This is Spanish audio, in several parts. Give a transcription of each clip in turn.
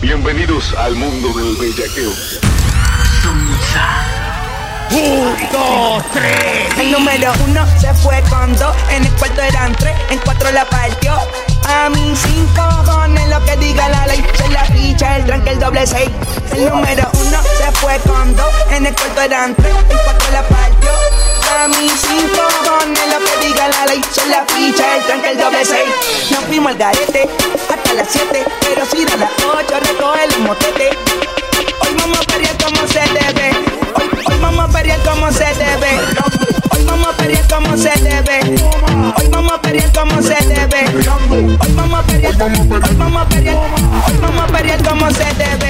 Bienvenidos al mundo del bellaqueo. Un, dos, tres. El número uno se fue con dos, en el cuarto eran tres, en cuatro la partió. A mí cinco cojones lo que diga la ley, se la ficha, el tranque, el doble seis. El número uno se fue con dos, en el cuarto eran tres, en cuatro la partió. A mí cinco cojones lo que diga la ley, se la ficha, el tranque, el doble seis. Nos fuimos al garete hasta las siete, pero si da las ocho recoge el motete. Hoy vamos a pelear como se debe. Hoy, hoy vamos a pelear como se debe. Hoy vamos a pelear como se debe. Hoy vamos a pelear como se debe. Hoy vamos a pelear, hoy vamos a pelear, hoy vamos a pelear como se debe.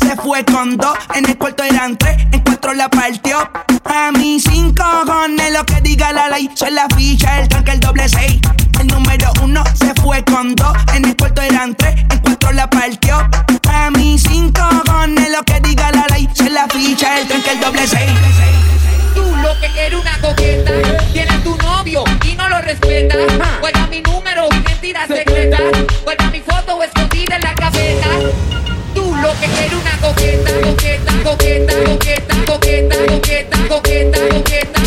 se fue con dos. En el cuarto eran tres, en cuatro la partió. A mí cinco cojones lo que diga la ley. Soy la ficha, el tanque, el doble seis. El número uno se fue con dos. En el cuarto eran tres, en cuatro la partió. A mí cinco cojones lo que diga la ley. Soy la ficha, el tanque, el doble seis. Tú lo que eres una coqueta, tienes tu novio y no lo respeta. Juega mi número, mentira secreta. Juega mi foto escondida en la cabeza. Coqueta, coqueta, coqueta, coqueta, coqueta, coqueta, coqueta, coqueta, coqueta,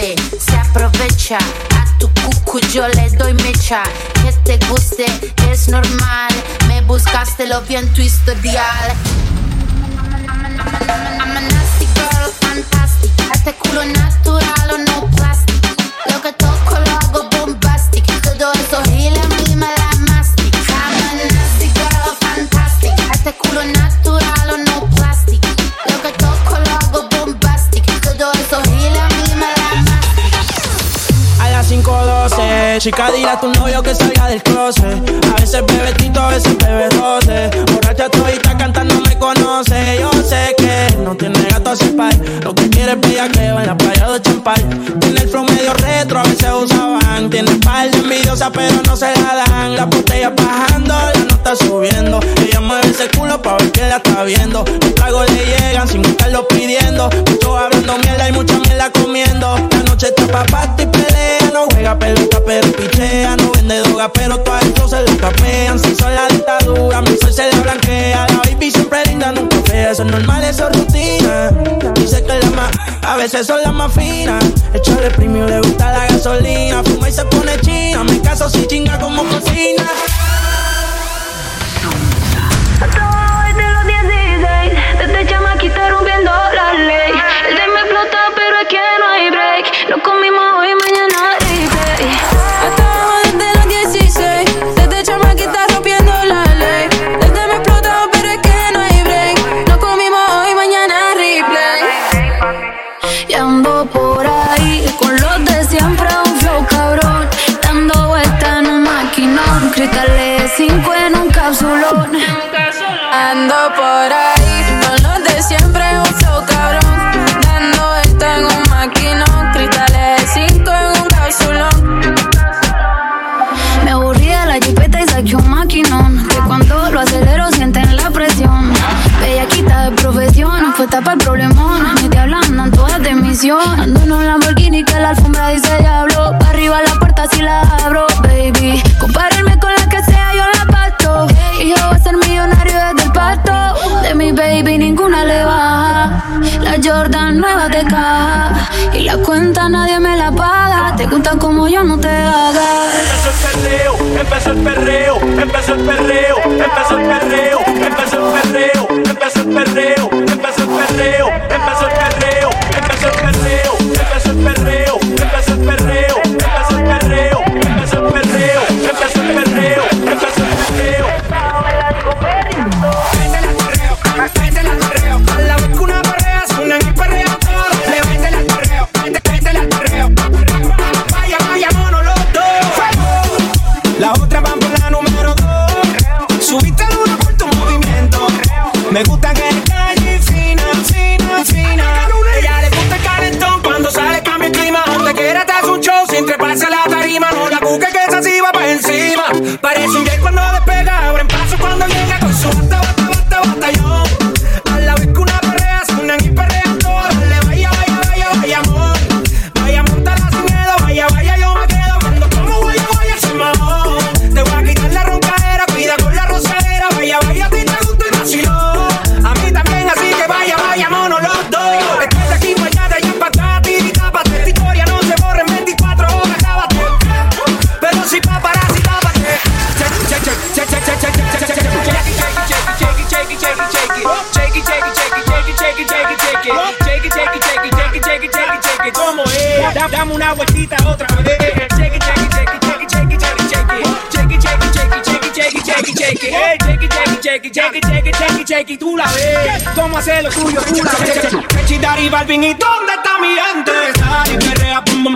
sabe se aprovecha. A tu cucu yo le doy mecha. Que te guste es normal. Me buscaste lo vi en tu historial. I'm a nasty girl, fantastic. Este culo natural o no plastic. Lo que toco lo hago chica, dile a tu novio que salga del closet. A veces bebe tito, a veces bebe 12. Borracha todita cantando me conoce. Yo sé que no tiene gato sin par. Lo que quiere es bellaqueo en la playa de Champal. Tiene el flow medio retro, a veces usaban. Tiene par de envidiosas, pero no se la dan. La botella bajando, la nota subiendo. Ella mueve ese culo pa' ver que la está viendo. Los tragos le llegan sin estarlo pidiendo. Muchos hablando mierda y mucha mierda comiendo. La noche está pa' party pelota, pero pichea. No vende droga, pero todas el se lo capean. Si son la dictadura, mi sol se le blanquea. La baby siempre linda, nunca fea. Eso es normal, eso es rutina. Dice que la más, a veces son las más finas. Echarle premio, le gusta la gasolina. Fuma y se pone china. Me caso si chinga como cocina. ando por ahí. Con los de siempre un flow cabrón. Dando esto en un maquinón cristales de cinco en un cápsulón me aburrí de la jipeta y saqué un maquinón. Que cuando lo acelero sienten la presión. Bellaquita de profesión puesta para el problemón. Ni te hablan todas de misión. Ando en un Lamborghini que la alfombra dice diablo. Pa' arriba la Y la cuenta nadie me la paga. Te gustan como yo, no te hagas. Empezó el perreo, empezó el perreo, empezó el perreo, empezó el perreo, empezó el perreo, empezó el perreo, empezó el perreo, empezó el perreo. Shake it, shake it, shake Dame una vueltita otra vez. Shake it, shake it, shake it, shake Tú la ves. ¿Cómo hacer lo tuyo? Tú la ves. Dónde está mi gente? Sari, perrea, pum,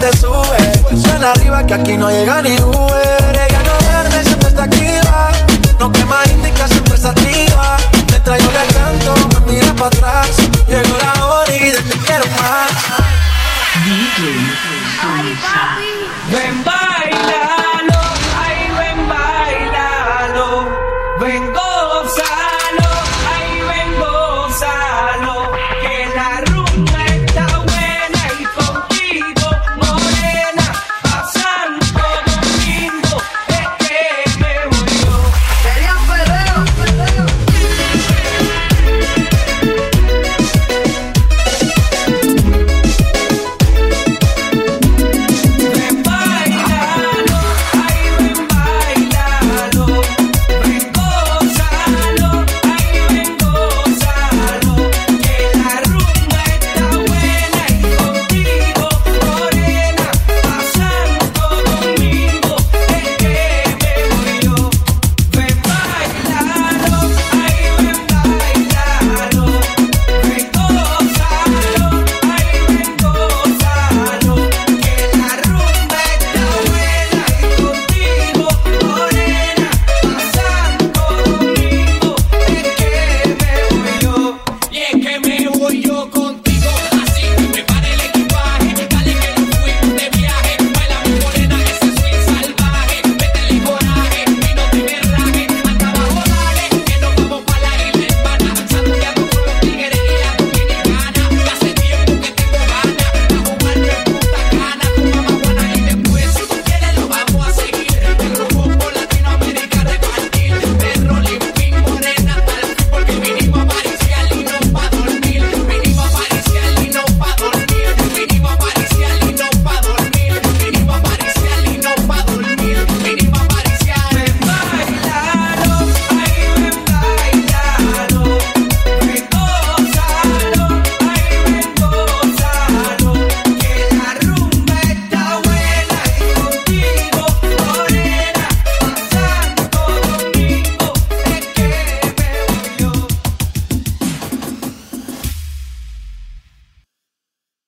te sube. Suena arriba que aquí no llega ni Uber. Ella no duerme, siempre está activa. No quema indica, siempre está activa. Me traigo el canto, me mira para atrás. Llegó la hora y de ti quiero más. DJ Ven, bailalo. Ay, ven, bailalo. Ven,